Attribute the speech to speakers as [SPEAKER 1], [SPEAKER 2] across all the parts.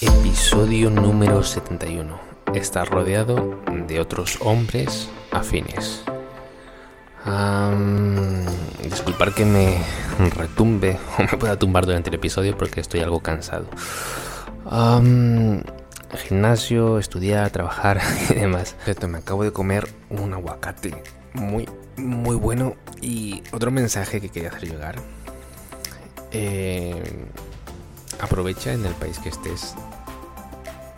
[SPEAKER 1] Episodio número 71. Estás rodeado de otros hombres afines. Um, disculpar que me retumbe o me pueda tumbar durante el episodio porque estoy algo cansado. gimnasio, estudiar, trabajar y demás. Me acabo de comer un aguacate muy, muy bueno. Y otro mensaje que quería hacer llegar. Eh, aprovecha en el país que estés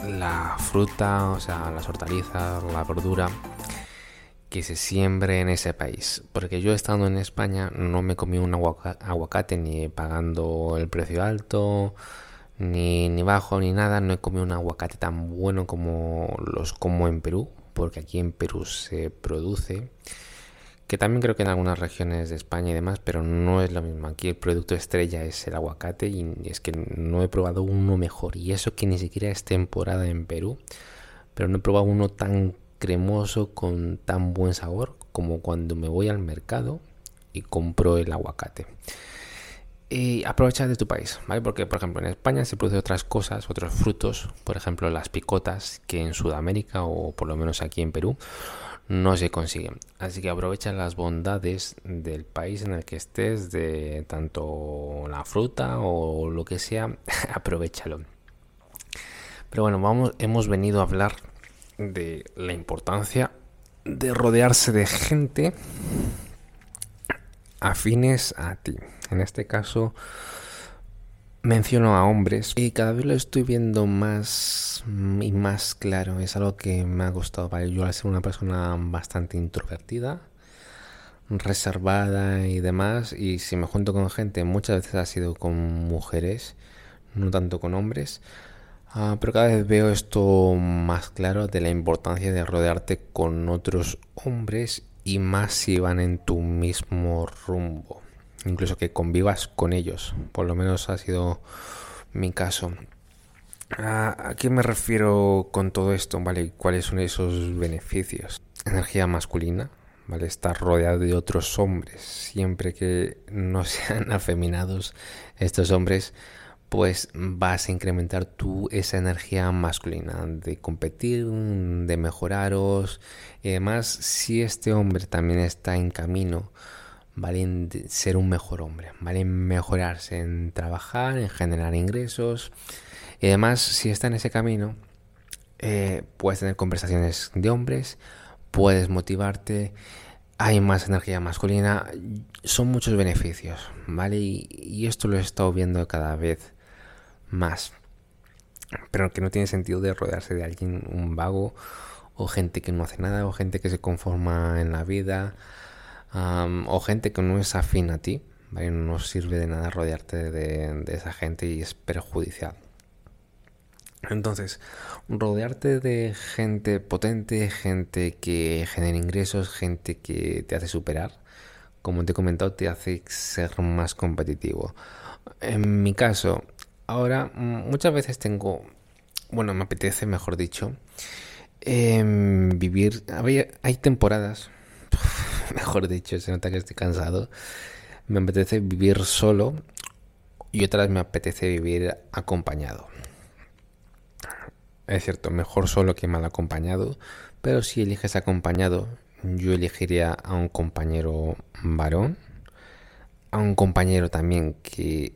[SPEAKER 1] la fruta, o sea, las hortalizas, la verdura que se siembre en ese país. Porque yo estando en España no me comí un aguacate ni pagando el precio alto, ni, ni bajo, ni nada. No he comido un aguacate tan bueno como los como en Perú, porque aquí en Perú se produce que también creo que en algunas regiones de España y demás, pero no es lo mismo. Aquí el producto estrella es el aguacate y es que no he probado uno mejor. Y eso que ni siquiera es temporada en Perú, pero no he probado uno tan cremoso con tan buen sabor como cuando me voy al mercado y compro el aguacate. Y aprovecha de tu país, ¿vale? Porque, por ejemplo, en España se producen otras cosas, otros frutos, por ejemplo, las picotas, que en Sudamérica o por lo menos aquí en Perú no se consiguen. Así que aprovecha las bondades del país en el que estés, de tanto la fruta o lo que sea, aprovechalo. Pero bueno, vamos, hemos venido a hablar de la importancia de rodearse de gente afines a ti. En este caso, menciono a hombres y cada vez lo estoy viendo más y más claro. Es algo que me ha gustado. ¿vale? Yo al ser una persona bastante introvertida, reservada y demás, y si me junto con gente, muchas veces ha sido con mujeres, no tanto con hombres. Ah, pero cada vez veo esto más claro de la importancia de rodearte con otros hombres y más si van en tu mismo rumbo incluso que convivas con ellos. Por lo menos ha sido mi caso. ¿A, qué me refiero con todo esto? ¿Vale? ¿Cuáles son esos beneficios? Energía masculina, ¿vale? Estar rodeado de otros hombres. Siempre que no sean afeminados estos hombres, pues vas a incrementar tú esa energía masculina de competir, de mejoraros. Y además, si este hombre también está en camino ¿vale? En ser un mejor hombre, ¿vale? Mejorarse, en trabajar, en generar ingresos. Y además, si está en ese camino, eh, puedes tener conversaciones de hombres, puedes motivarte, hay más energía masculina, son muchos beneficios, ¿vale? Y, y esto lo he estado viendo cada vez más. Pero que no tiene sentido de rodearse de alguien, un vago, o gente que no hace nada, o gente que se conforma en la vida, o gente que no es afín a ti, no sirve de nada rodearte de, esa gente y es perjudicial. Entonces, rodearte de gente potente, gente que genera ingresos, gente que te hace superar, como te he comentado, te hace ser más competitivo. En mi caso, ahora muchas veces tengo, bueno, me apetece, mejor dicho, em, vivir. Hay temporadas mejor dicho, se nota que estoy cansado. Me apetece vivir solo y otras me apetece vivir acompañado. Es cierto, mejor solo que mal acompañado, pero si eliges acompañado, yo elegiría a un compañero varón, a un compañero también que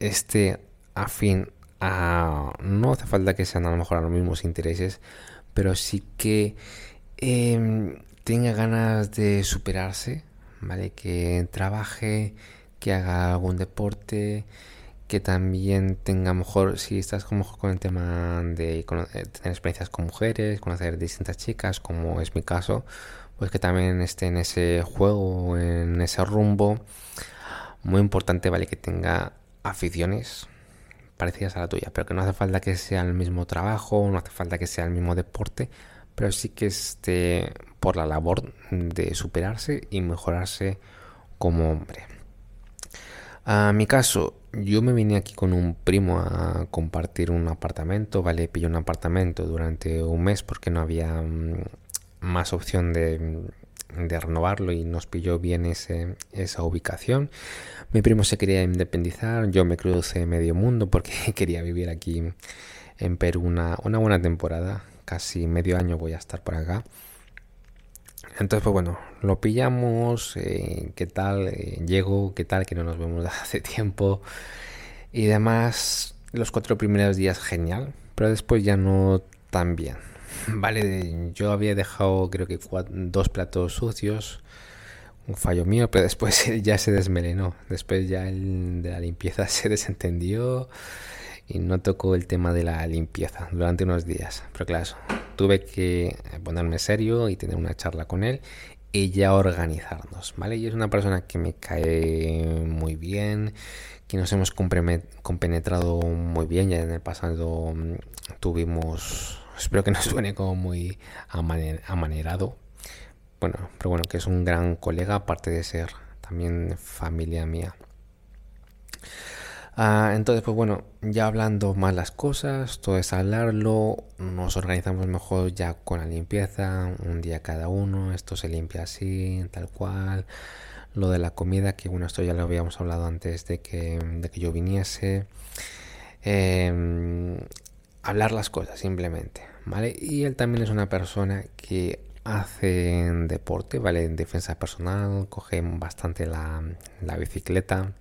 [SPEAKER 1] esté afín a... No hace falta que sean a lo mejor a los mismos intereses, pero sí que eh, tenga ganas de superarse, ¿vale? Que trabaje, que haga algún deporte, que también tenga mejor, si estás como con el tema de eh, tener experiencias con mujeres, conocer distintas chicas, como es mi caso, pues que también esté en ese juego, en ese rumbo. Muy importante, ¿vale? Que tenga aficiones parecidas a la tuya, pero que no hace falta que sea el mismo trabajo, no hace falta que sea el mismo deporte, pero sí que esté por la labor de superarse y mejorarse como hombre. A mi caso, yo me vine aquí con un primo a compartir un apartamento, ¿vale? Pillé un apartamento durante un mes porque no había mm, más opción de, de renovarlo y nos pilló bien ese, esa ubicación. Mi primo se quería independizar, yo me crucé medio mundo porque quería vivir aquí en Perú una, una buena temporada, casi medio año voy a estar por acá. Entonces, pues bueno, lo pillamos, eh, qué tal, eh, llego, qué tal, que no nos vemos hace tiempo y demás. Los cuatro primeros días genial, pero después ya no tan bien. Vale, yo había dejado creo que dos platos sucios, un fallo mío, pero después ya se desmelenó. Después ya el de la limpieza se desentendió y no tocó el tema de la limpieza durante unos días. Pero claro, tuve que ponerme serio y tener una charla con él y ya organizarnos, ¿vale? Y es una persona que me cae muy bien, que nos hemos compenetrado muy bien, ya en el pasado mm, tuvimos, espero que no suene como muy amanerado, bueno, pero bueno, que es un gran colega, aparte de ser también familia mía. Ah, entonces, pues bueno, ya hablando más las cosas, todo es hablarlo, nos organizamos mejor ya con la limpieza, un día cada uno, esto se limpia así, tal cual. Lo de la comida, que bueno, esto ya lo habíamos hablado antes de que, de que yo viniese. Em, hablar las cosas simplemente, ¿vale? Y él también es una persona que hace deporte, ¿vale? En defensa personal, coge bastante la, la bicicleta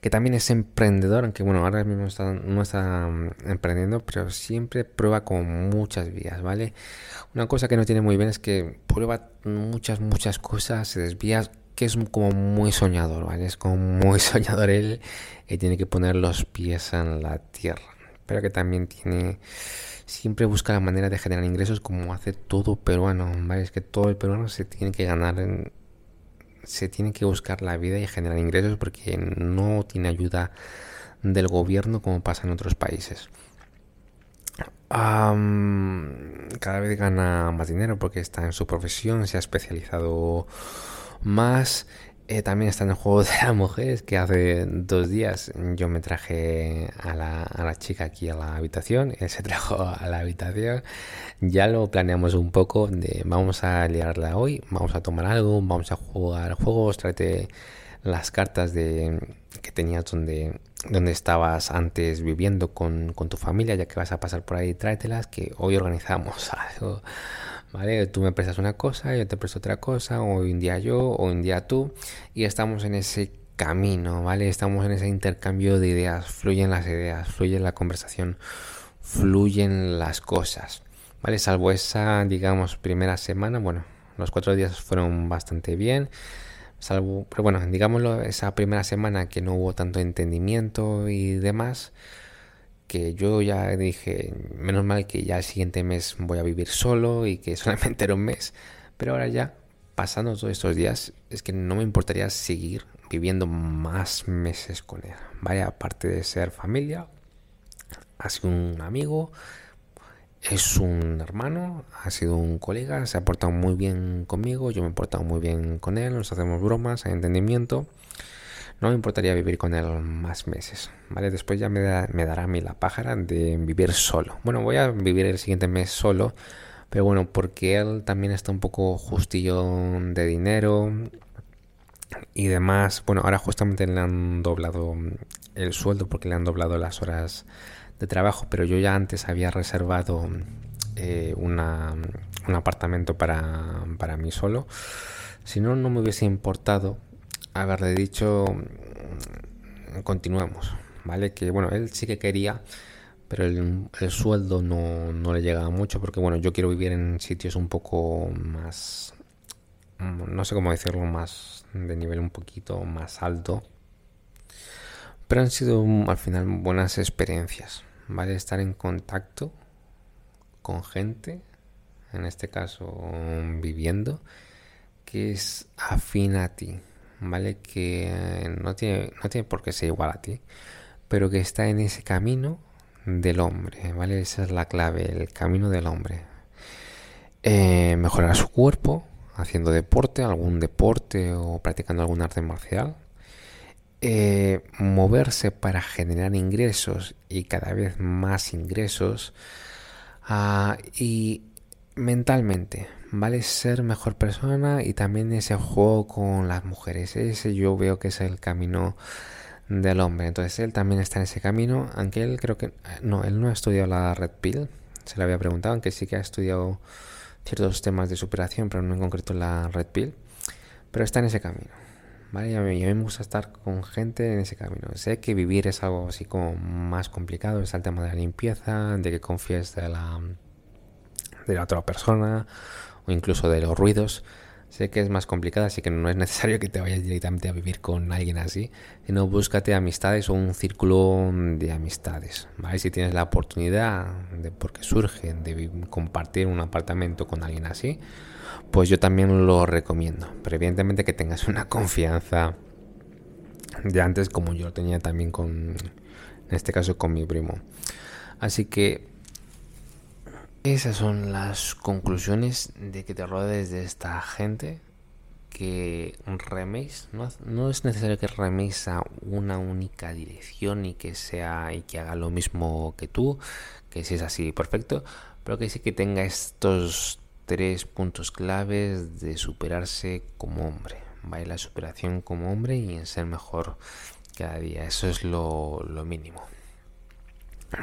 [SPEAKER 1] que también es emprendedor, aunque bueno, ahora mismo no está mm, emprendiendo, pero siempre prueba con muchas vías, ¿vale? Una cosa que no tiene muy bien es que prueba muchas, muchas cosas, se desvía, que es como muy soñador, ¿vale? Es como muy soñador él y tiene que poner los pies en la tierra, pero que también tiene siempre busca la manera de generar ingresos como hace todo peruano, ¿vale? Es que todo el peruano se tiene que ganar en, se tiene que buscar la vida y generar ingresos porque no tiene ayuda del gobierno como pasa en otros países. cada vez gana más dinero porque está en su profesión, se ha especializado más eh, también está en el juego de las mujeres, que hace dos días yo me traje a la, a la, chica aquí a la habitación, él se trajo a la habitación, ya lo planeamos un poco de vamos a liarla hoy, vamos a tomar algo, vamos a jugar juegos, tráete las cartas de que tenías donde, donde estabas antes viviendo con, con tu familia, ya que vas a pasar por ahí, tráetelas, que hoy organizamos algo ¿vale? Tú me prestas una cosa, yo te presto otra cosa, hoy un día yo, o un día tú, y estamos en ese camino, ¿vale? Estamos en ese intercambio de ideas, fluyen las ideas, fluye la conversación, fluyen las cosas, ¿vale? Salvo esa, digamos, primera semana, bueno, los cuatro días fueron bastante bien, salvo, pero bueno, digámoslo, esa primera semana que no hubo tanto entendimiento y demás, que yo ya dije, menos mal que ya el siguiente mes voy a vivir solo y que solamente era un mes, pero ahora ya, pasando todos estos días, es que no me importaría seguir viviendo más meses con él. Vaya, aparte de ser familia, ha sido un amigo, es un hermano, ha sido un colega, se ha portado muy bien conmigo, yo me he portado muy bien con él, nos hacemos bromas, hay entendimiento no me importaría vivir con él más meses, ¿vale? Después ya me, dará a mí la pájara de vivir solo. Bueno, voy a vivir el siguiente mes solo, pero bueno, porque él también está un poco justillo de dinero y demás. Bueno, ahora justamente le han doblado el sueldo porque le han doblado las horas de trabajo, pero yo ya antes había reservado eh, una, un apartamento para, para mí solo. Si no, no me hubiese importado haberle dicho mm, continuemos, ¿vale? Que bueno, él sí que quería, pero el, sueldo no, no, le llegaba mucho porque bueno, yo quiero vivir en sitios un poco más, mm, no sé cómo decirlo, más de nivel un poquito más alto. Pero han sido mm, al final buenas experiencias, ¿vale? Estar en contacto con gente, en este caso viviendo, que es afín a ti, ¿vale? Que eh, no tiene, no tiene por qué ser igual a ti, pero que está en ese camino del hombre, ¿vale? Esa es la clave, el camino del hombre. Eh, mejorar su cuerpo, haciendo deporte, algún deporte o practicando algún arte marcial. Eh, moverse para generar ingresos y cada vez más ingresos. Ah, y mentalmente, ¿vale? Ser mejor persona y también ese juego con las mujeres. Ese yo veo que es el camino del hombre. Entonces él también está en ese camino, aunque él creo que... No, él no ha estudiado la Red Pill, se le había preguntado, aunque sí que ha estudiado ciertos temas de superación, pero no en concreto la Red Pill. Pero está en ese camino. ¿Vale? Y a mí, me gusta estar con gente en ese camino. Sé que vivir es algo así como más complicado, está el tema de la limpieza, de que confíes de la, de la otra persona, o incluso de los ruidos. Sé que es más complicado, así que no es necesario que te vayas directamente a vivir con alguien así, sino búscate amistades o un círculo de amistades, ¿vale? Si tienes la oportunidad, de, porque surge, de compartir un apartamento con alguien así, pues yo también lo recomiendo. Pero evidentemente que tengas una confianza de antes, como yo lo tenía también con, en este caso, con mi primo. Así que esas son las conclusiones de que te rodees de esta gente que reméis. No, es necesario que reméis a una única dirección y que sea y que haga lo mismo que tú, que si es así perfecto, pero que sí que tenga estos tres puntos claves de superarse como hombre. ¿vale? La superación como hombre y en ser mejor cada día. Eso es lo mínimo.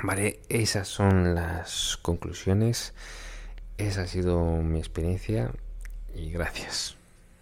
[SPEAKER 1] Vale, esas son las conclusiones. Esa ha sido mi experiencia y gracias.